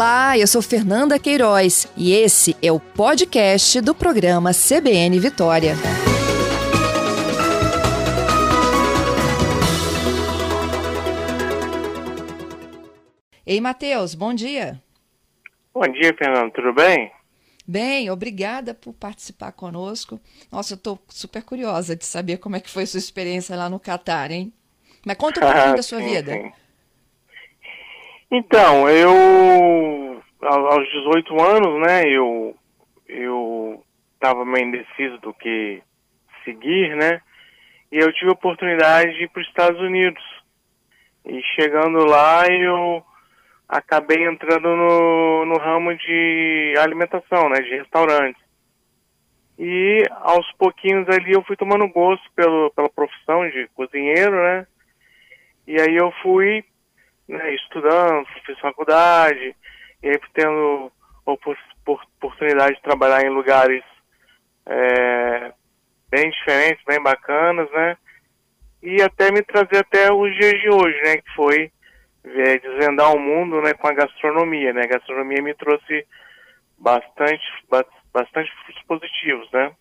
Olá, eu sou Fernanda Queiroz e esse é o podcast do programa CBN Vitória. Ei, Matheus, bom dia. Bom dia, Fernando, tudo bem? Bem, obrigada por participar conosco. Nossa, eu estou super curiosa de saber como é que foi sua experiência lá no Catar, hein? Mas conta um pouquinho da sua sim, vida. sim. Então, eu aos 18 anos, né, eu eu estava meio indeciso do que seguir, né? E eu tive a oportunidade de ir para os Estados Unidos. E chegando lá, eu acabei entrando no, no ramo de alimentação, né, de restaurantes. E aos pouquinhos ali eu fui tomando gosto pelo, pela profissão de cozinheiro, né? E aí eu fui né, estudando, fiz faculdade, e aí tendo opor- por- oportunidade de trabalhar em lugares é, bem diferentes, bem bacanas, né? E até me trazer até os dias de hoje, né? Que foi é, desvendar o mundo né, com a gastronomia, né? A gastronomia me trouxe bastante, ba- bastante frutos positivos, né?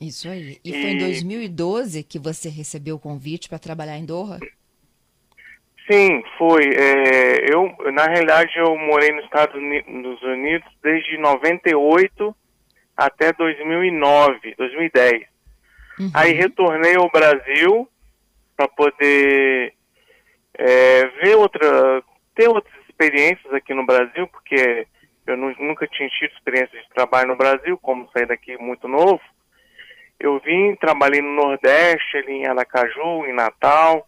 Isso aí. E foi em E- 2012 que você recebeu o convite para trabalhar em Doha? Sim, foi. É, eu, na realidade, eu morei nos Estados Unidos desde 98 até 2009, 2010. Uhum. Aí retornei ao Brasil para poder é, ver outra, ter outras experiências aqui no Brasil, porque eu nu- nunca tinha tido experiência de trabalho no Brasil, como saí daqui muito novo. Eu vim, trabalhei no Nordeste, ali em Aracaju, em Natal,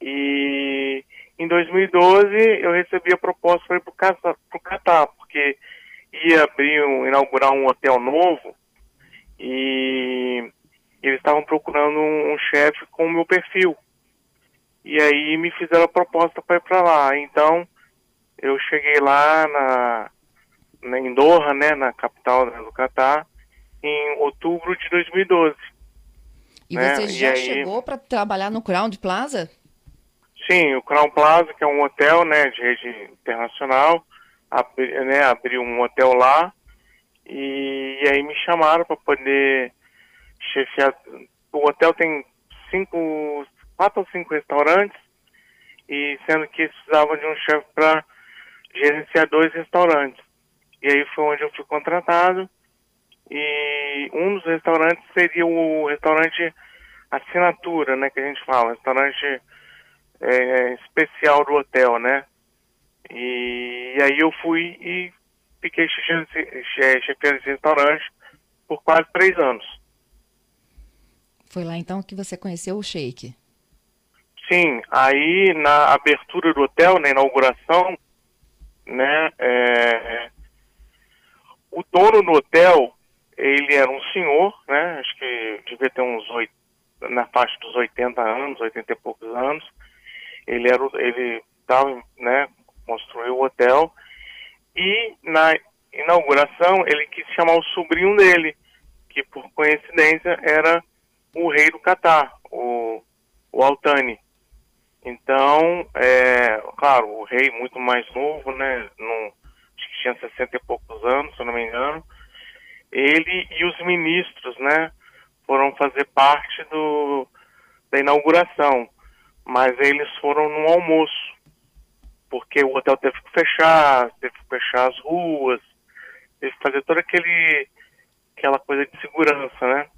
e em 2012 eu recebi a proposta para ir para o Catar, porque ia abrir um, inaugurar um hotel novo e eles estavam procurando um, um chefe com o meu perfil. E aí me fizeram a proposta para ir para lá. Então eu cheguei lá na, na em Doha, né, na capital né, do Catar, em outubro de 2012. E né, você e já aí- chegou para trabalhar no Crown Plaza? Sim, o Crown Plaza, que é um hotel, né, de rede internacional, abri, né, abriu um hotel lá e, aí me chamaram para poder chefiar. O hotel tem cinco, quatro ou cinco restaurantes e sendo que eles precisavam de um chefe para gerenciar dois restaurantes. E aí foi onde eu fui contratado e um dos restaurantes seria o restaurante assinatura, né, que a gente fala, restaurante é, especial do hotel, né? E, aí eu fui e fiquei chefiando esse- che- chefiando esse restaurante por quase três anos. Foi lá então que você conheceu o Sheik. Sim, aí na abertura do hotel, na inauguração, né, é, o dono do hotel, ele era um senhor, né, acho que devia ter uns oito, na faixa dos 80 anos, 80 e poucos anos, ele era, ele tava, né, construiu o hotel, e na inauguração ele quis chamar o sobrinho dele, que por coincidência era o rei do Catar, o, o Altani. Então, é, claro, o rei muito mais novo, né? Não, acho que tinha 60 e poucos anos, se não me engano. Ele e os ministros, né? Foram fazer parte do, da inauguração. Mas eles foram no almoço. Porque o hotel teve que fechar, teve que fechar as ruas, teve que fazer toda aquele, aquela coisa de segurança, né?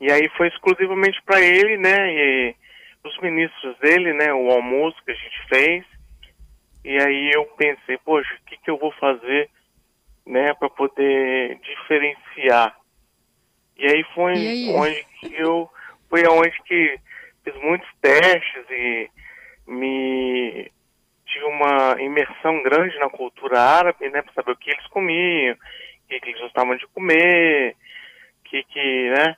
E aí foi exclusivamente para ele, né? E os ministros dele, né? O almoço que a gente fez. E aí eu pensei, poxa, o que, que eu vou fazer, né? Para poder diferenciar. E aí foi E aí? onde que eu foi aonde que fiz muitos testes e me tive uma imersão grande na cultura árabe, né? Para saber o que eles comiam, o que, que eles gostavam de comer, o que que, né?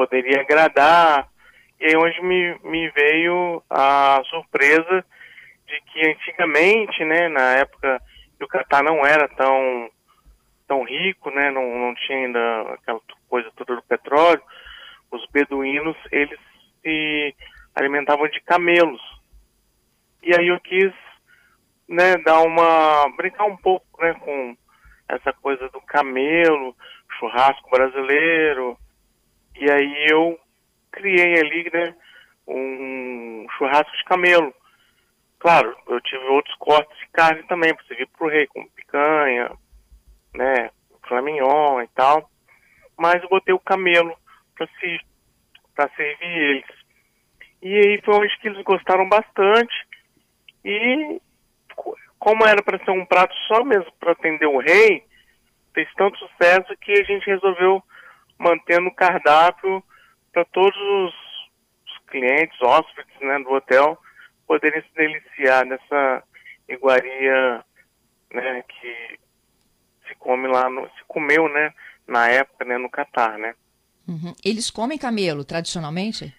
poderia agradar. E aí onde me, me veio a surpresa de que antigamente, né, na época o Catar não era tão, tão rico, né, não, não tinha ainda aquela coisa toda do petróleo, os beduínos, eles se alimentavam de camelos. E aí eu quis né, dar uma brincar um pouco, né, com essa coisa do camelo, churrasco brasileiro. E aí eu criei ali, né, um churrasco de camelo. Claro, eu tive outros cortes de carne também para servir para o rei, como picanha, né, flamignon e tal. Mas eu botei o camelo para se, servir eles. E aí foi onde que eles gostaram bastante. E como era para ser um prato só mesmo para atender o rei, fez tanto sucesso que a gente resolveu manter no cardápio para todos os, clientes, hóspedes né, do hotel, poderem se deliciar nessa iguaria né, que se come lá, no, se comeu né, na época né, no Catar, né? Uhum. Eles comem camelo tradicionalmente?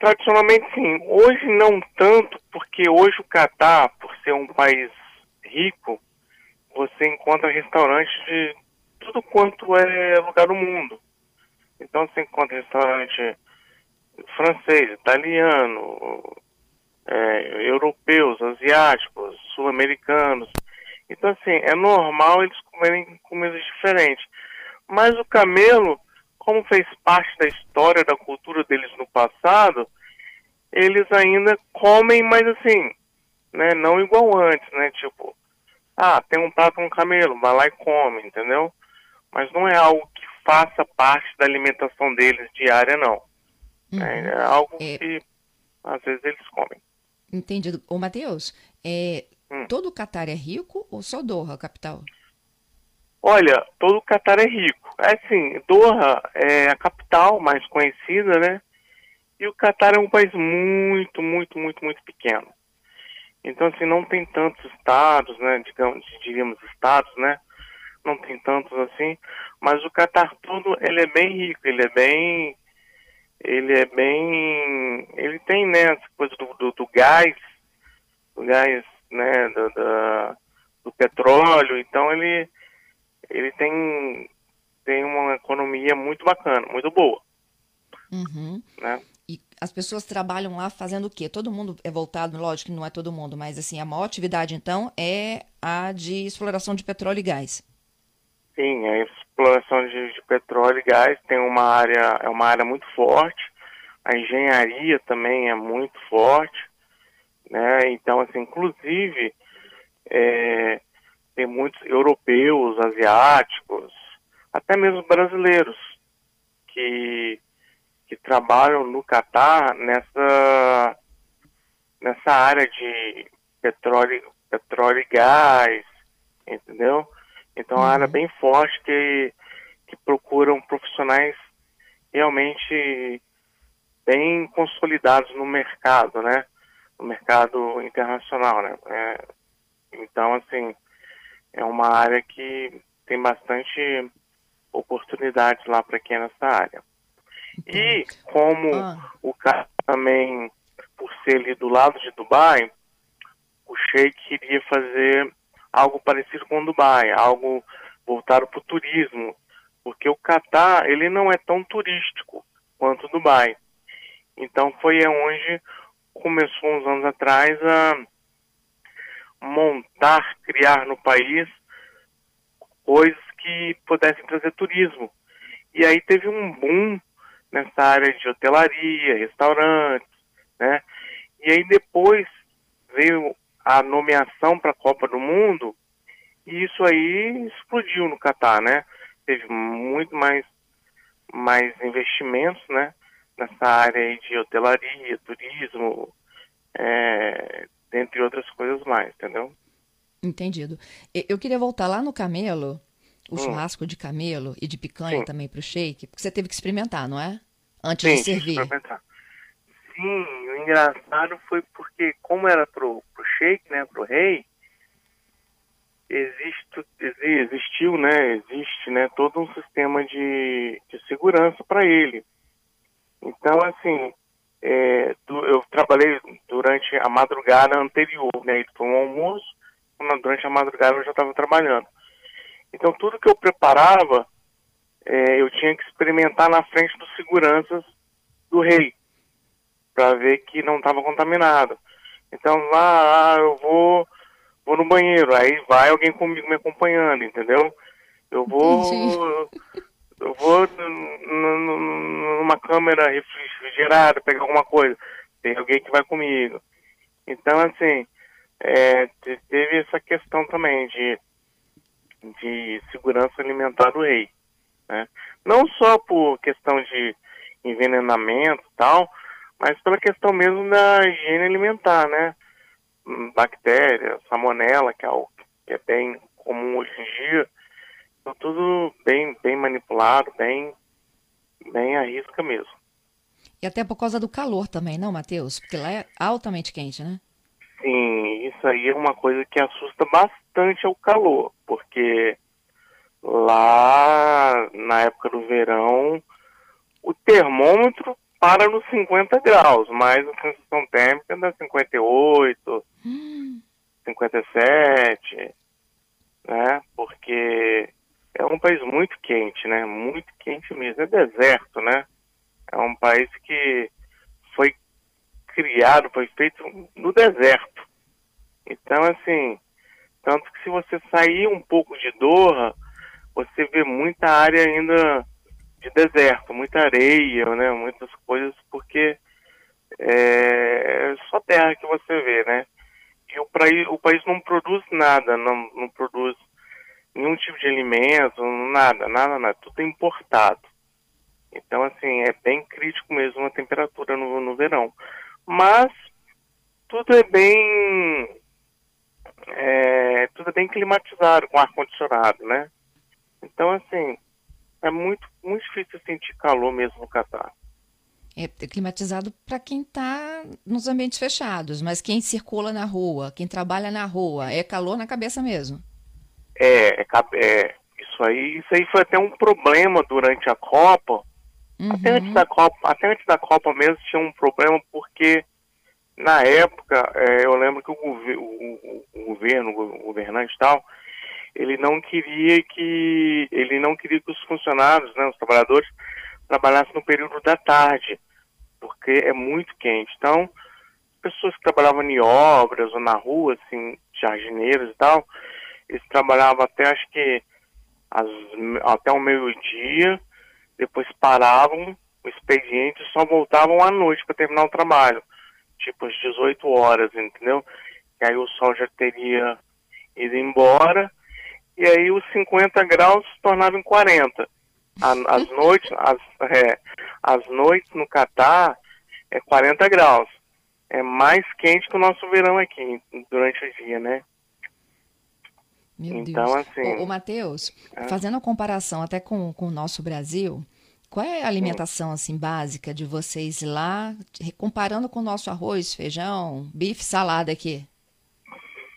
Tradicionalmente sim. Hoje não tanto, porque hoje o Catar, por ser um país rico, você encontra restaurantes de tudo quanto é lugar do mundo. Então você encontra restaurante francês, italiano, é, europeus, asiáticos, sul-americanos. Então assim, é normal eles comerem comidas diferentes. Mas o camelo como fez parte da história, da cultura deles no passado, eles ainda comem, mas assim, né, não igual antes, né, tipo, ah, tem um prato com camelo, vai lá e come, entendeu? Mas não é algo que faça parte da alimentação deles diária, não. Uhum. É, é, algo é... que às vezes eles comem. Entendido. Ô, Matheus, é, hum. todo o Catar é rico ou só Doha, capital? Olha, todo o Catar é rico. É assim, Doha é a capital mais conhecida, né? E o Catar é um país muito, muito, muito, muito pequeno. Então, assim, não tem tantos estados, né? Digamos, diríamos estados, né? Não tem tantos assim. Mas o Catar todo, ele é bem rico, ele é bem... Ele é bem... Ele tem, né, essa coisa do, do, do gás, do gás, né, do, do, do petróleo. Então, ele ele tem, tem uma economia muito bacana, muito boa. Uhum. Né? E as pessoas trabalham lá fazendo o quê? Todo mundo é voltado, lógico que não é todo mundo, mas assim, a maior atividade então é a de exploração de petróleo e gás. Sim, a exploração de, de petróleo e gás tem uma área, é uma área muito forte, a engenharia também é muito forte, né? Então, assim, inclusive, é, tem muitos europeus, asiáticos, até mesmo brasileiros que, que trabalham no Catar nessa, nessa área de petróleo, petróleo e gás, entendeu? Então, é uma área uhum. bem forte que, que procuram profissionais realmente bem consolidados no mercado, né? No mercado internacional, né? É, então, assim, é uma área que tem bastante oportunidades lá para quem é nessa área. E como ah. o cara também, por ser ali do lado de Dubai, o Sheik queria fazer algo parecido com Dubai, algo voltado para o turismo, porque o Catar ele não é tão turístico quanto Dubai. Então foi onde começou uns anos atrás a montar, criar no país coisas que pudessem trazer turismo. E aí teve um boom nessa área de hotelaria, restaurantes, né? E aí depois veio a nomeação para a Copa do Mundo e isso aí explodiu no Catar, né? Teve muito mais, mais investimentos, né? Nessa área de hotelaria, turismo, é, dentre outras coisas mais, entendeu? Entendido. Eu queria voltar lá no camelo, o hum. churrasco de camelo e de picanha Sim. também para o shake, porque você teve que experimentar, não é? Antes Sim, de servir. Experimentar. Sim, o engraçado foi porque, como era pro, pro shake, né, pro rei, existe, existiu, né, existe, né, todo um sistema de, de segurança para ele. Então, assim, é, eu trabalhei durante a madrugada anterior, né? Foi um almoço, durante a madrugada eu já estava trabalhando. Então tudo que eu preparava, é, eu tinha que experimentar na frente dos seguranças do rei, para ver que não estava contaminado. Então, ah, eu vou, vou no banheiro, aí vai alguém comigo me acompanhando, entendeu? Eu vou, eu vou numa câmera refrigerada, pegar alguma coisa, tem alguém que vai comigo. Então, assim, é, teve essa questão também de, de segurança alimentar do rei. Né? Não só por questão de envenenamento e tal, mas pela questão mesmo da higiene alimentar, né? Bactéria, salmonela, que é algo que é bem comum hoje em dia, então tudo bem, bem manipulado, bem, bem à risca mesmo. E até por causa do calor também, não, Matheus? Porque lá é altamente quente, né? Sim, isso aí é uma coisa que assusta bastante o calor, porque lá na época do verão o termômetro para nos 50 graus, mas a sensação térmica dá 58, hum. 57, né? Porque é um país muito quente, né? Muito quente mesmo. É deserto, né? É um país que foi criado, foi feito no deserto. Então, assim, tanto que se você sair um pouco de Doha, você vê muita área ainda de deserto, muita areia, né? Muitas coisas, porque é só terra que você vê, né? E o país, o país não produz nada, não, não produz nenhum tipo de alimento, nada, nada, nada, tudo é importado. Então, assim, é bem crítico mesmo a temperatura no, no verão. Mas tudo é bem. É, tudo é bem climatizado com ar-condicionado, né? Então, assim, é muito, muito difícil sentir calor mesmo no Catar. É climatizado para quem está nos ambientes fechados, mas quem circula na rua, quem trabalha na rua, é calor na cabeça mesmo. É, é, é isso aí, isso aí foi até um problema durante a Copa. Uhum. Até antes da Copa, até antes da Copa mesmo tinha um problema porque na época é, eu lembro que o, o, o governo, o governante e tal, ele não queria que ele não queria que os funcionários, né, os trabalhadores trabalhassem no período da tarde, porque é muito quente. Então, pessoas que trabalhavam em obras ou na rua, assim, jardineiros e tal, eles trabalhavam até acho que as, até o meio-dia, depois paravam o expediente e só voltavam à noite para terminar o trabalho, tipo às 18 horas, entendeu? E aí o sol já teria ido embora e aí os 50 graus se tornavam 40. As noites, as, é, as noites no Catar é 40 graus. É mais quente que o nosso verão aqui, durante o dia, né? Meu então, Deus. assim. Ô, Matheus, é. fazendo a comparação até com, com o nosso Brasil, qual é a alimentação assim básica de vocês lá, comparando com o nosso arroz, feijão, bife, salada aqui?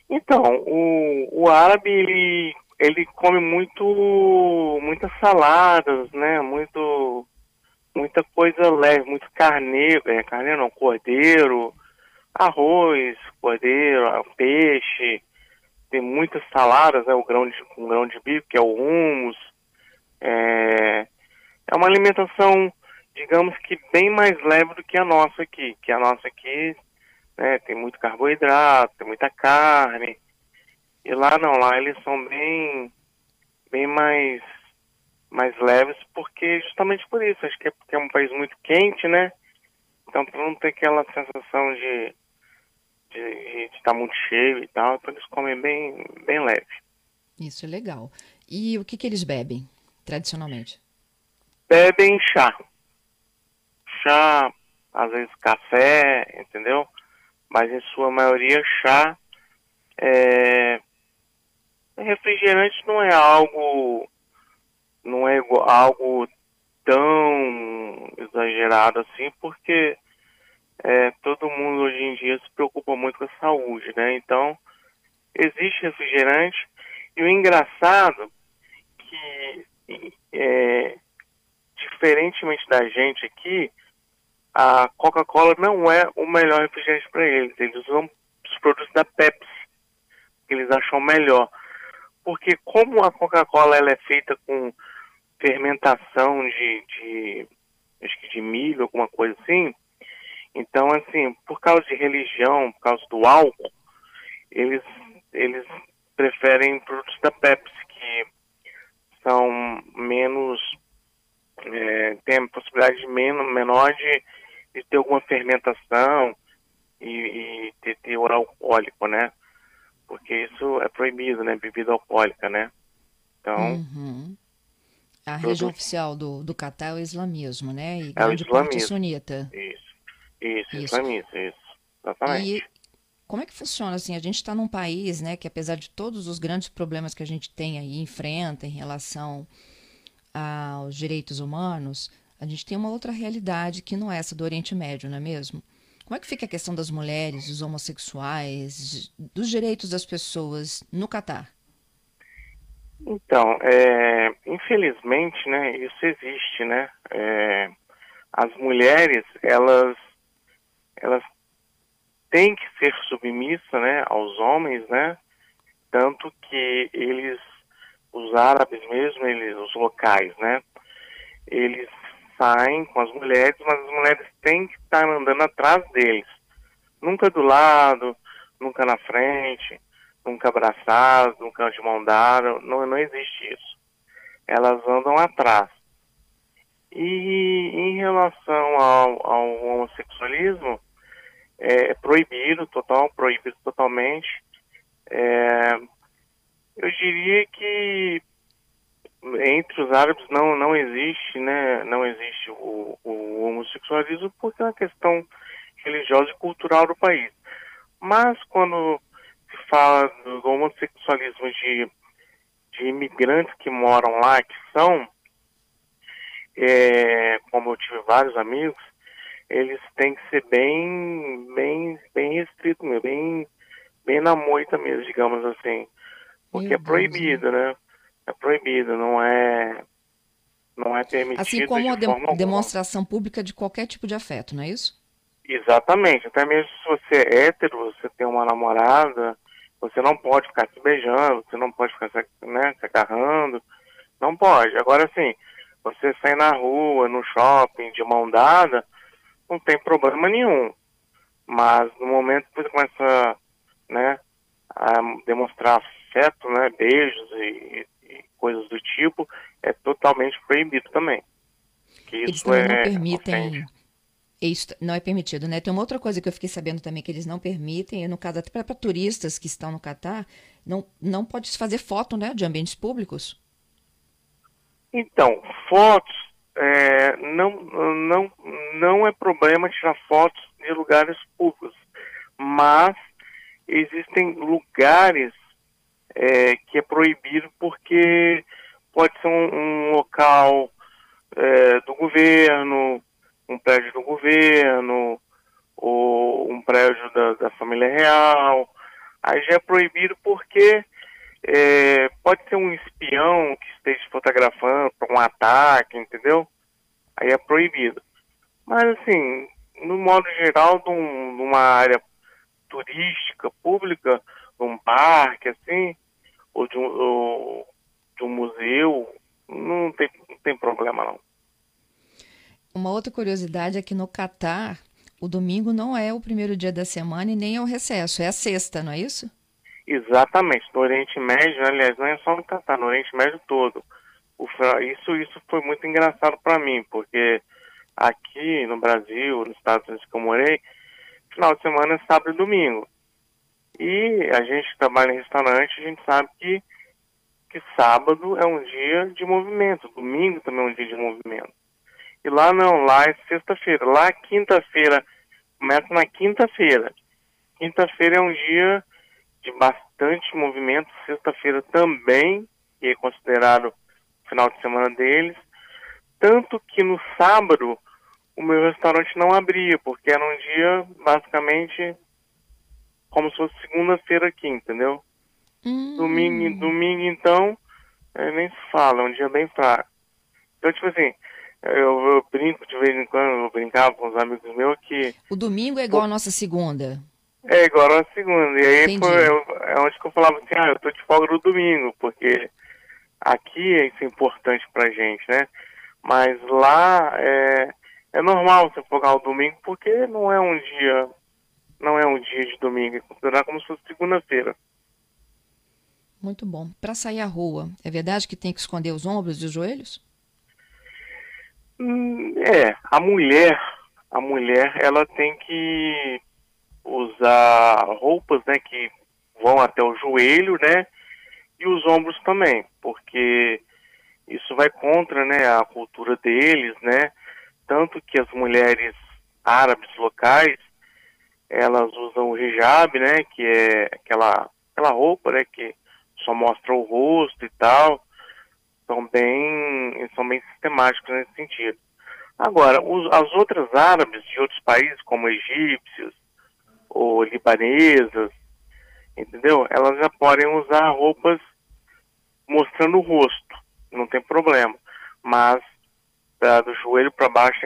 Então, o, o árabe ele ele come muito muitas saladas, né? Muito muita coisa leve, muito carneiro, é, carneiro não, cordeiro, arroz, cordeiro, peixe, tem muitas saladas, né? O grão de, o grão de bico, que é o hummus. É, é uma alimentação, digamos que bem mais leve do que a nossa aqui, que a nossa aqui né, tem muito carboidrato, tem muita carne, e lá não, lá eles são bem, bem mais, mais leves, porque justamente por isso, acho que é porque é um país muito quente, né? Então para não ter aquela sensação de de estar tá muito cheio e tal, então eles comem bem, bem leve. Isso é legal. E o que, que eles bebem, tradicionalmente? Bebem chá. Chá, às vezes café, entendeu? Mas em sua maioria chá. É, refrigerante não é algo não é algo tão exagerado assim, porque é, todo mundo hoje em dia se preocupa muito com a saúde, né? Então, existe refrigerante e o engraçado que é, diferentemente da gente aqui, a Coca-Cola não é o melhor refrigerante para eles. Eles usam os produtos da Pepsi, que eles acham melhor porque como a Coca-Cola ela é feita com fermentação de, de, acho que de milho, alguma coisa assim, Então, assim, por causa de religião, por causa do álcool, eles, eles preferem produtos da Pepsi, que são menos, é, tem a possibilidade de menos, menor de, de ter alguma fermentação e, e ter teor alcoólico, né? Porque isso é proibido, né? Bebida alcoólica, né? Então... Uhum. A região oficial do, do Catar é o islamismo, né? E é grande o islamismo. parte sunita. Isso. Isso, isso. islamista, isso. Exatamente. E como é que funciona assim? A gente está num país, né, que apesar de todos os grandes problemas que a gente tem aí, enfrenta em relação aos direitos humanos, a gente tem uma outra realidade que não é essa do Oriente Médio, não é mesmo? Como é que fica a questão das mulheres, dos homossexuais, dos direitos das pessoas no Catar? Então, é, infelizmente, né, isso existe, né? É, as mulheres, elas elas têm que ser submissas né, aos homens, né? Tanto que eles, os árabes mesmo, eles, os locais, né? Eles saem com as mulheres, mas as mulheres têm que estar andando atrás deles. Nunca do lado, nunca na frente, nunca abraçadas, nunca de mão dada, não, não existe isso. Elas andam atrás. E em relação ao, ao homossexualismo, é, proibido, total, proibido totalmente. É, eu diria que entre os árabes não, não existe, né, não existe o, o homossexualismo porque é uma questão religiosa e cultural do país. Mas quando se fala do homossexualismo de, de imigrantes que moram lá, que são, é, como eu tive vários amigos, eles têm que ser bem, bem, bem restritos, bem, bem na moita mesmo, digamos assim. Porque Meu é proibido, Deus. né? É proibido, não é, não é permitido. Assim como de a de demonstração pública de qualquer tipo de afeto, não é isso? Exatamente. Até mesmo se você é hétero, você tem uma namorada, você não pode ficar se beijando, você não pode ficar né, se agarrando. Não pode. Agora, sim, você sai na rua, no shopping, de mão dada, não tem problema nenhum. Mas no momento que você começa né, a demonstrar afeto, né, beijos e, e coisas do tipo, é totalmente proibido também. Que Eles também é, não permitem. Isso não é permitido, né? Tem uma outra coisa que eu fiquei sabendo também que eles não permitem, no caso até para turistas que estão no Catar, não, não pode se fazer foto né, de ambientes públicos. Então, fotos é, não, não, não é problema tirar fotos de lugares públicos, mas existem lugares é, que é proibido porque pode ser um, um local é, do governo, um prédio do governo, ou um prédio da, da família real. Aí já é proibido porque é, pode ser um espião que esteja fotografando para um ataque, entendeu? Aí é proibido. Mas, assim, no modo geral, de, um, de uma área turística, pública, de um parque, assim, ou de um, ou de um museu, não tem, não tem problema, não. Uma outra curiosidade é que no Catar, o domingo não é o primeiro dia da semana e nem é o recesso, é a sexta, não é isso? Exatamente. No Oriente Médio, aliás, não é só no Catar, no Oriente Médio todo. O, isso, isso foi muito engraçado para mim, porque aqui no Brasil, nos Estados Unidos que eu morei, final de semana é sábado e domingo. E a gente que trabalha em restaurante, a gente sabe que, que sábado é um dia de movimento, domingo também é um dia de movimento. E lá não, lá é sexta-feira. Lá quinta-feira, começa na quinta-feira. Quinta-feira é um dia de bastante movimento, sexta-feira também, que é considerado final de semana deles. Tanto que no sábado o meu restaurante não abria, porque era um dia basicamente como se fosse segunda-feira aqui, entendeu? Hum. Domingo, domingo então, é, nem se fala, é um dia bem fraco. Então, tipo assim, eu, eu, brinco de vez em quando, eu brincava com os amigos meus que. O domingo é igual a nossa segunda. É igual a nossa segunda. E aí foi, eu, é onde que eu falava assim, ah, eu tô de folga no domingo, porque aqui isso é importante pra gente, né? Mas lá é, é normal você folgar o domingo porque não é um dia, não é um dia de domingo, é considerado como se fosse segunda-feira. Muito bom. Para sair à rua, é verdade que tem que esconder os ombros e os joelhos? Hum, é, a mulher, a mulher, ela tem que usar roupas, né, que vão até o joelho, né, e os ombros também, porque isso vai contra, né, a cultura deles, né, tanto que as mulheres árabes locais, elas usam o hijab, né, que é aquela, aquela roupa, né, que só mostra o rosto e tal, são bem, são bem sistemáticos nesse sentido. Agora, os, as outras árabes de outros países, como egípcios ou libanesas, entendeu? Elas já podem usar roupas mostrando o rosto, não tem problema. Mas do joelho para baixo,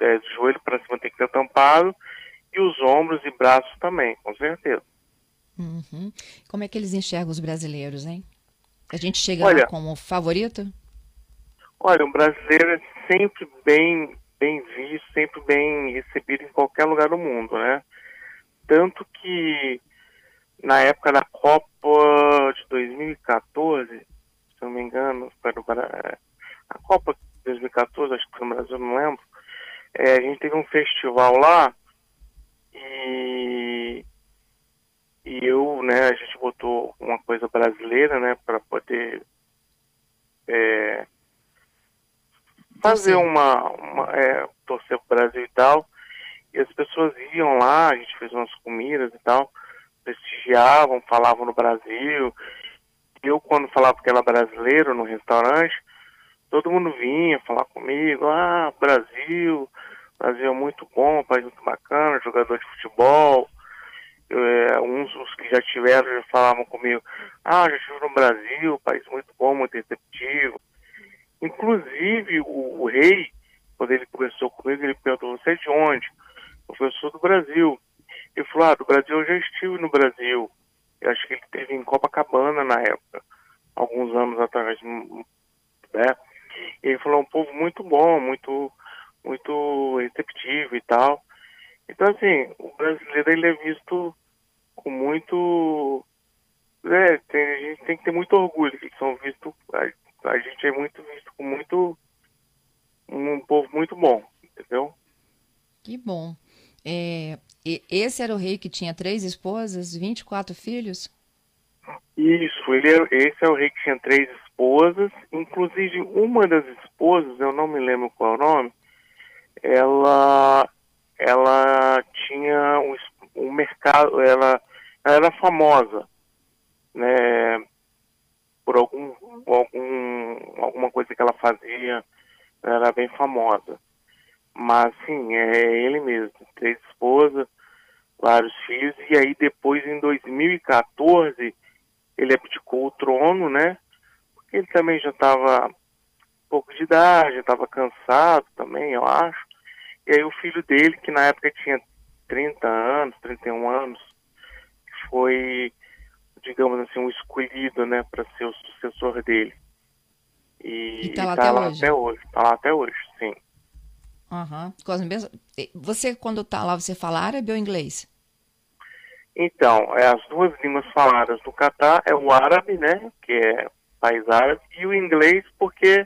é, do joelho para cima tem que ser tampado e os ombros e braços também, com certeza. Uhum. Como é que eles enxergam os brasileiros, hein? A gente chega olha, lá como favorito? Olha, o brasileiro é sempre bem, bem visto, sempre bem recebido em qualquer lugar do mundo, né? Tanto que na época da Copa de 2014, se não me engano, no, a Copa 2014, acho que foi no Brasil, não lembro. É, a gente teve um festival lá e, e eu, né, a gente botou uma coisa brasileira, né, para poder é, fazer uma, uma é, torcer pro Brasil e tal. E as pessoas iam lá, a gente fez umas comidas e tal, prestigiavam, falavam no Brasil. Eu, quando falava que era brasileiro no restaurante, todo mundo vinha falar comigo, ah, Brasil, Brasil é muito bom, país muito bacana, jogador de futebol. É, uns que já tiveram já falavam comigo, ah, já estive no Brasil, país muito bom, muito receptivo. Inclusive o, o, rei, quando ele conversou comigo, ele perguntou, você é de onde? Eu sou do Brasil. Ele falou, ah, do Brasil eu já estive no Brasil. Eu acho que ele esteve em Copacabana na época, alguns anos atrás, né? ele falou, é um povo muito bom, muito, muito receptivo e tal. Então, assim, o brasileiro ele é visto com muito. É, tem, a gente tem que ter muito orgulho que são vistos. A, a, gente é muito visto com muito. Um povo muito bom, entendeu? Que bom. É, esse era o rei que tinha três esposas, 24 filhos? Isso, ele é, esse é o rei que tinha três esposas, inclusive uma das esposas, eu não me lembro qual é o nome, ela, ela tinha um, um mercado, ela, ela era famosa, né, por algum, algum, alguma coisa que ela fazia, ela era bem famosa. Mas sim, é ele mesmo, três esposas, vários filhos, e aí depois em 2014 ele abdicou o trono, né? Ele também já estava pouco de idade, estava cansado também, eu acho. E aí o filho dele, que na época tinha 30 anos, 31 anos, foi, digamos assim, um escolhido, né, para ser o sucessor dele. E, está lá, tá até, lá hoje. até hoje. Está lá até hoje, sim. Uhum. Você, quando está lá, você fala árabe ou inglês? Então, é, as duas línguas faladas do Catar é o árabe, né, que é país árabe, e o inglês porque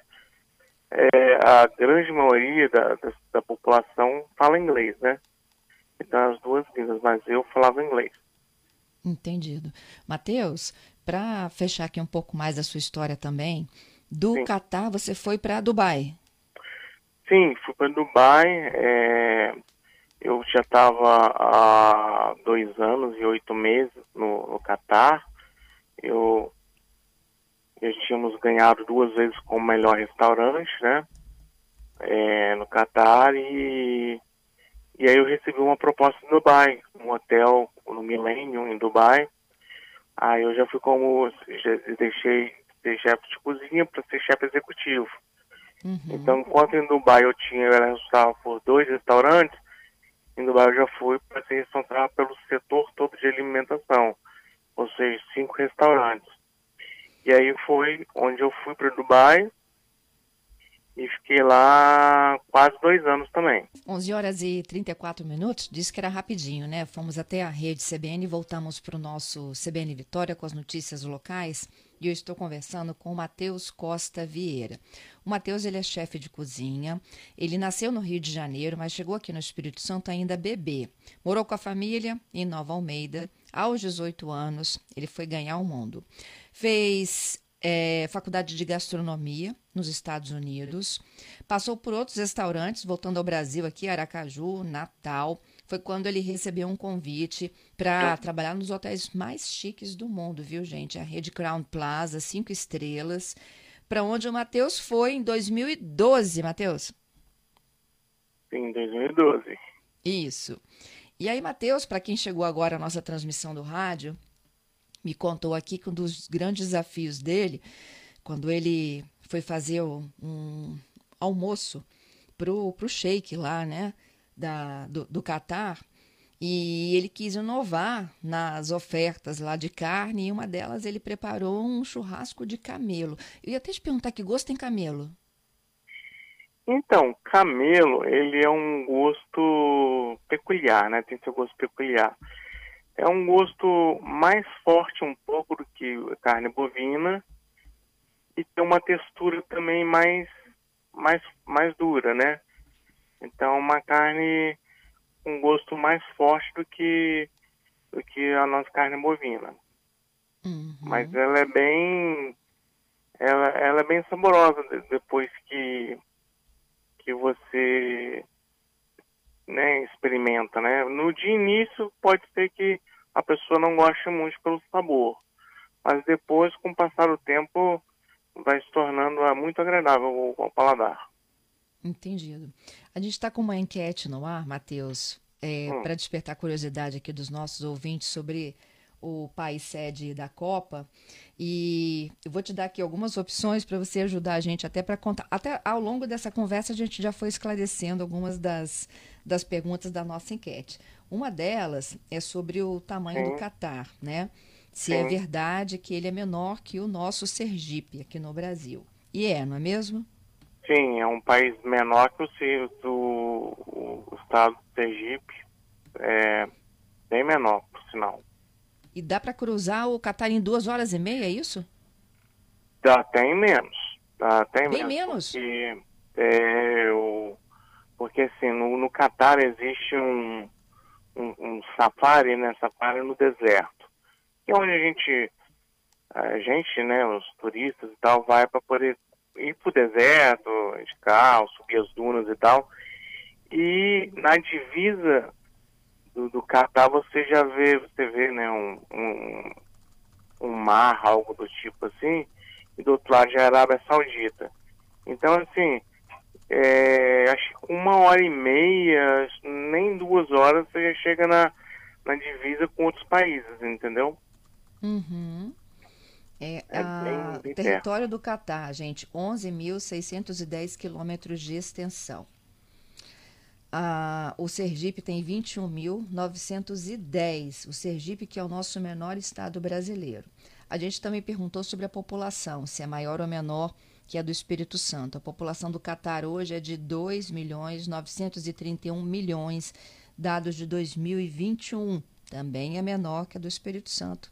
é, a grande maioria da, da, da, população fala inglês, né? Então as duas línguas, mas eu falava inglês. Entendido. Matheus, para fechar aqui um pouco mais da sua história também, do Sim. Catar você foi para Dubai. Sim, fui para Dubai. É, eu já estava há dois anos e oito meses no, no Catar. Eu nós tínhamos ganhado duas vezes como melhor restaurante, né? É, no Catar e, e aí eu recebi uma proposta em Dubai, um hotel no Millennium em Dubai. Aí eu já fui como, já deixei ser chefe de cozinha para ser chefe executivo. Uhum. Então, enquanto em Dubai eu tinha, eu era responsável por dois restaurantes, em Dubai eu já fui para ser responsável pelo setor todo de alimentação, ou seja, cinco restaurantes. E aí foi onde eu fui para Dubai e fiquei lá quase dois anos também. 11 horas e 34 minutos, disse que era rapidinho, né? Fomos até a rede CBN voltamos para o nosso CBN Vitória com as notícias locais. E eu estou conversando com o Matheus Costa Vieira. O Matheus ele é chefe de cozinha. Ele nasceu no Rio de Janeiro, mas chegou aqui no Espírito Santo ainda bebê. Morou com a família em Nova Almeida. Aos 18 anos, ele foi ganhar o mundo. Fez é, faculdade de gastronomia nos Estados Unidos. Passou por outros restaurantes, voltando ao Brasil aqui, Aracaju, Natal. Foi quando ele recebeu um convite para trabalhar nos hotéis mais chiques do mundo, viu, gente? A rede Crown Plaza, cinco estrelas, para onde o Matheus foi em 2012, Matheus. Sim, 2012. Isso. E aí, Matheus, para quem chegou agora à nossa transmissão do rádio, me contou aqui que um dos grandes desafios dele, quando ele foi fazer um almoço pro, pro shake lá, né, da, do, do Catar, e ele quis inovar nas ofertas lá de carne, e uma delas ele preparou um churrasco de camelo. Eu ia até te perguntar que gosto tem camelo. Então, camelo, ele é um gosto peculiar, né? Tem seu gosto peculiar é um gosto mais forte um pouco do que a carne bovina e tem uma textura também mais mais mais dura, né? Então uma carne com um gosto mais forte do que do que a nossa carne bovina. Uhum. Mas ela é bem ela, ela é bem saborosa depois que que você né, experimenta, né? No de início pode ser que a pessoa não goste muito pelo sabor, mas depois, com o passar do tempo, vai se tornando ah, muito agradável ao, paladar. Entendido. A gente está com uma enquete no ar, Matheus, é, hum. para despertar a curiosidade aqui dos nossos ouvintes sobre o país sede da Copa. E eu vou te dar aqui algumas opções para você ajudar a gente até para contar. Até ao longo dessa conversa a gente já foi esclarecendo algumas das, das perguntas da nossa enquete. Uma delas é sobre o tamanho Sim. do Catar, né? Se é Sim. é verdade que ele é menor que o nosso Sergipe aqui no Brasil. E é, não é mesmo? Sim, é um país menor que o, do, o estado do Sergipe. É bem menor, por sinal. E dá para cruzar o Catar em duas horas e meia, é isso? Dá, tem menos. Dá, tem Bem menos? Porque, é, o, porque assim, no, no Catar existe um, um, um, safari, né? Safari no deserto. Que é onde a gente, a gente, né, os turistas e tal, vai para poder ir pro deserto, de carro, subir as dunas e tal. E na divisa do, do Catar você já vê, você vê, né, um, um, um mar, algo do tipo assim, e do outro lado já é a Arábia Saudita. Então, assim, é, acho que uma hora e meia, nem duas horas, você já chega na, na divisa com outros países, entendeu? Uhum. É, é a, bem, bem território perto. do Catar, gente, 11.610 quilômetros de extensão. Ah, o Sergipe tem 21.910. O Sergipe, que é o nosso menor estado brasileiro. A gente também perguntou sobre a população, se é maior ou menor que a do Espírito Santo. A população do Catar hoje é de 2 milhões 931 milhões, dados de 2021. Também é menor que a do Espírito Santo.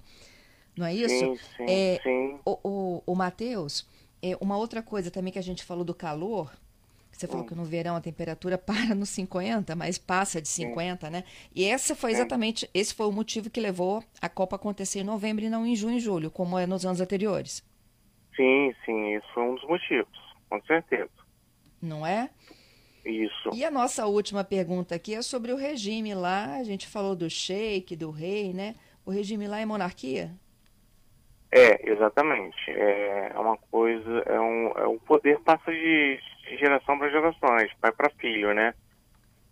Não é isso? Sim, sim, é, sim. O, o, o Matheus, é, uma outra coisa também que a gente falou do calor, você falou que no verão a temperatura para nos 50, mas passa de 50, né? E essa foi exatamente, esse foi o motivo que levou a Copa a acontecer em novembro e não em junho e julho, como é nos anos anteriores. Sim, sim, esse foi um dos motivos, com certeza. Não é? Isso. E a nossa última pergunta aqui é sobre o regime lá. A gente falou do sheik, do rei, né? O regime lá é monarquia? É, exatamente. É uma coisa, é um, é um poder passa de, de geração para gerações, pai para filho, né?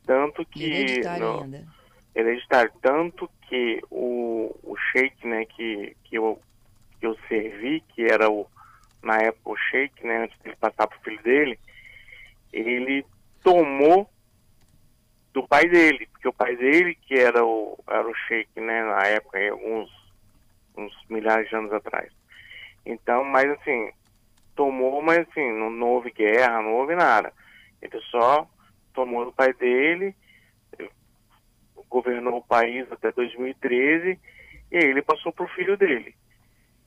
Tanto que hereditário no, ainda. Hereditário, tanto que o, o sheik, né, que, que eu que eu servi, que era o na época o sheik, né, antes de passar para o filho dele, ele tomou do pai dele, porque o pai dele que era o era o sheik, né, na época, alguns uns milhares de anos atrás. Então, mas assim, tomou, mas assim, não, não houve guerra, não houve nada. Ele só tomou do pai dele, governou o país até 2013 e aí ele passou para o filho dele.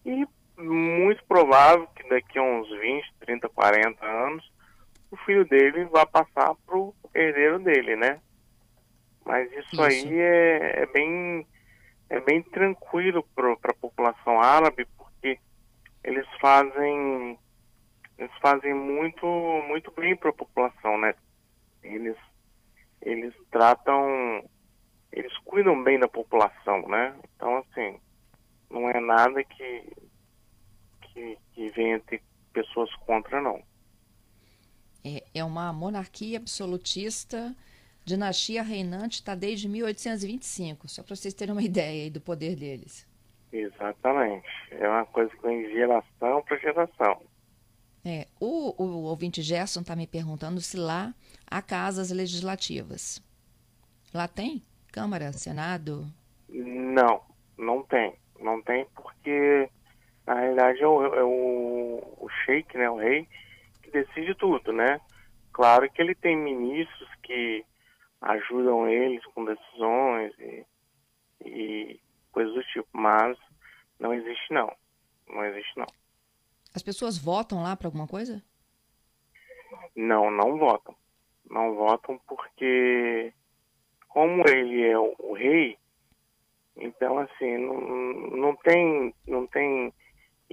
E muito provável que daqui a uns 20, 30, 40 anos o filho dele vai passar para o herdeiro dele, né? Mas isso, isso. aí é, é, bem é bem tranquilo para a população árabe porque eles fazem eles fazem muito muito bem para a população, né? Eles eles tratam eles cuidam bem da população, né? Então assim não é nada que que, que venha ter pessoas contra não. É, é uma monarquia absolutista dinastia reinante está desde 1825, só para vocês terem uma ideia do poder deles. Exatamente. É uma coisa que vem de geração para geração. É, o, o ouvinte Gerson está me perguntando se lá há casas legislativas. Lá tem? Câmara, Senado? Não, não tem. Não tem porque, na realidade, é o, é o, o sheik, né, o rei, que decide tudo, né? Claro que ele tem ministros que ajudam eles com decisões e, e coisas do tipo, mas não existe não. Não existe não. As pessoas votam lá para alguma coisa? Não, não votam. Não votam porque como ele é o, o rei, então assim, não, não tem não tem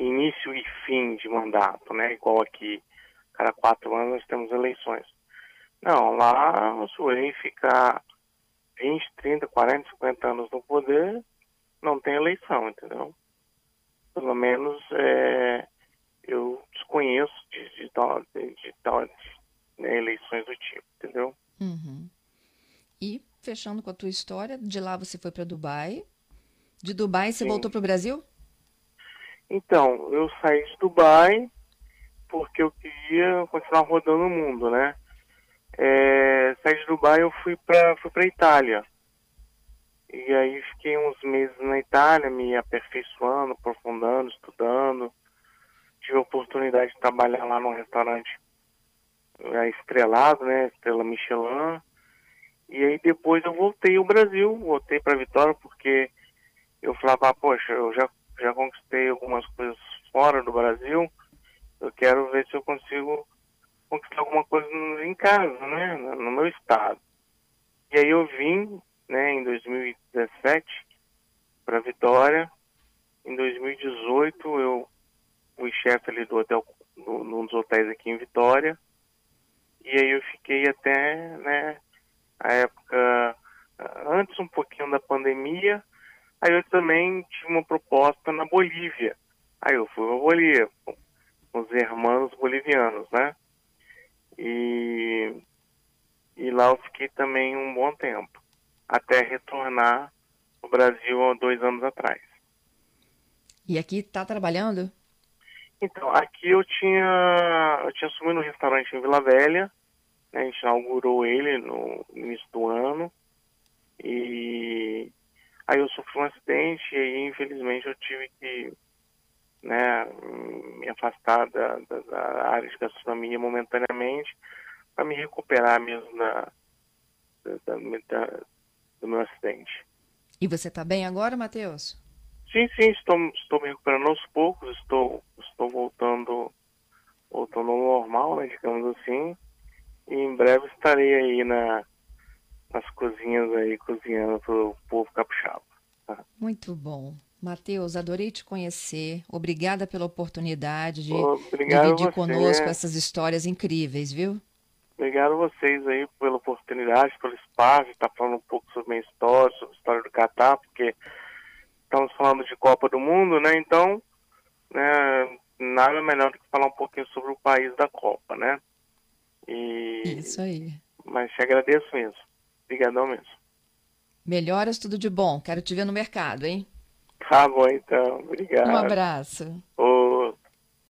início e fim de mandato, né? Igual aqui, cada quatro anos nós temos eleições. Não, lá o rei ficar 20, 30, 40, 50 anos no poder, não tem eleição, entendeu? Pelo menos é, eu desconheço de, de, tal, de, de, de né, eleições do tipo, entendeu? Uhum. E, fechando com a tua história, de lá você foi para Dubai. De Dubai você Sim. voltou para o Brasil? Então, eu saí de Dubai porque eu queria continuar rodando o mundo, né? É, saí de Dubai eu fui para fui para Itália. E aí fiquei uns meses na Itália, me aperfeiçoando, aprofundando, estudando. Tive a oportunidade de trabalhar lá num restaurante é, estrelado, né, estrela Michelin. E aí depois eu voltei ao Brasil, voltei para Vitória porque eu falava, ah, poxa, eu já já conquistei algumas coisas fora do Brasil. Eu quero ver se eu consigo conquistar alguma coisa em casa, né, no meu estado. E aí eu vim, né, em 2017 para Vitória. Em 2018 eu fui chefe ali do hotel, num dos hotéis aqui em Vitória. E aí eu fiquei até, né, a época antes um pouquinho da pandemia. Aí eu também tive uma proposta na Bolívia. Aí eu fui para Bolívia, com os irmãos bolivianos, né? E, e lá eu fiquei também um bom tempo, até retornar ao Brasil há dois anos atrás. E aqui está trabalhando? Então, aqui eu tinha, eu tinha assumido um restaurante em Vila Velha, né, a gente inaugurou ele no início do ano, e aí eu sofri um acidente e aí, infelizmente eu tive que né, me afastar da, da, da área de gastronomia momentaneamente para me recuperar mesmo da, do meu acidente. E você está bem agora, Matheus? Sim, sim, estou, estou me recuperando aos poucos, estou, estou voltando, voltando ao normal, né, digamos assim, e em breve estarei aí na, nas cozinhas aí, cozinhando para o povo capixaba. Tá? Muito bom. Matheus, adorei te conhecer. Obrigada pela oportunidade de Obrigado dividir conosco essas histórias incríveis, viu? Obrigado a vocês aí pela oportunidade, pelo espaço, de estar falando um pouco sobre a minha história, sobre a história do Catar, porque estamos falando de Copa do Mundo, né? Então, né, nada melhor do que falar um pouquinho sobre o país da Copa, né? E... Isso aí. Mas te agradeço mesmo. Obrigadão mesmo. Melhoras, tudo de bom. Quero te ver no mercado, hein? Tá bom, então. Obrigado. Um abraço. Ô,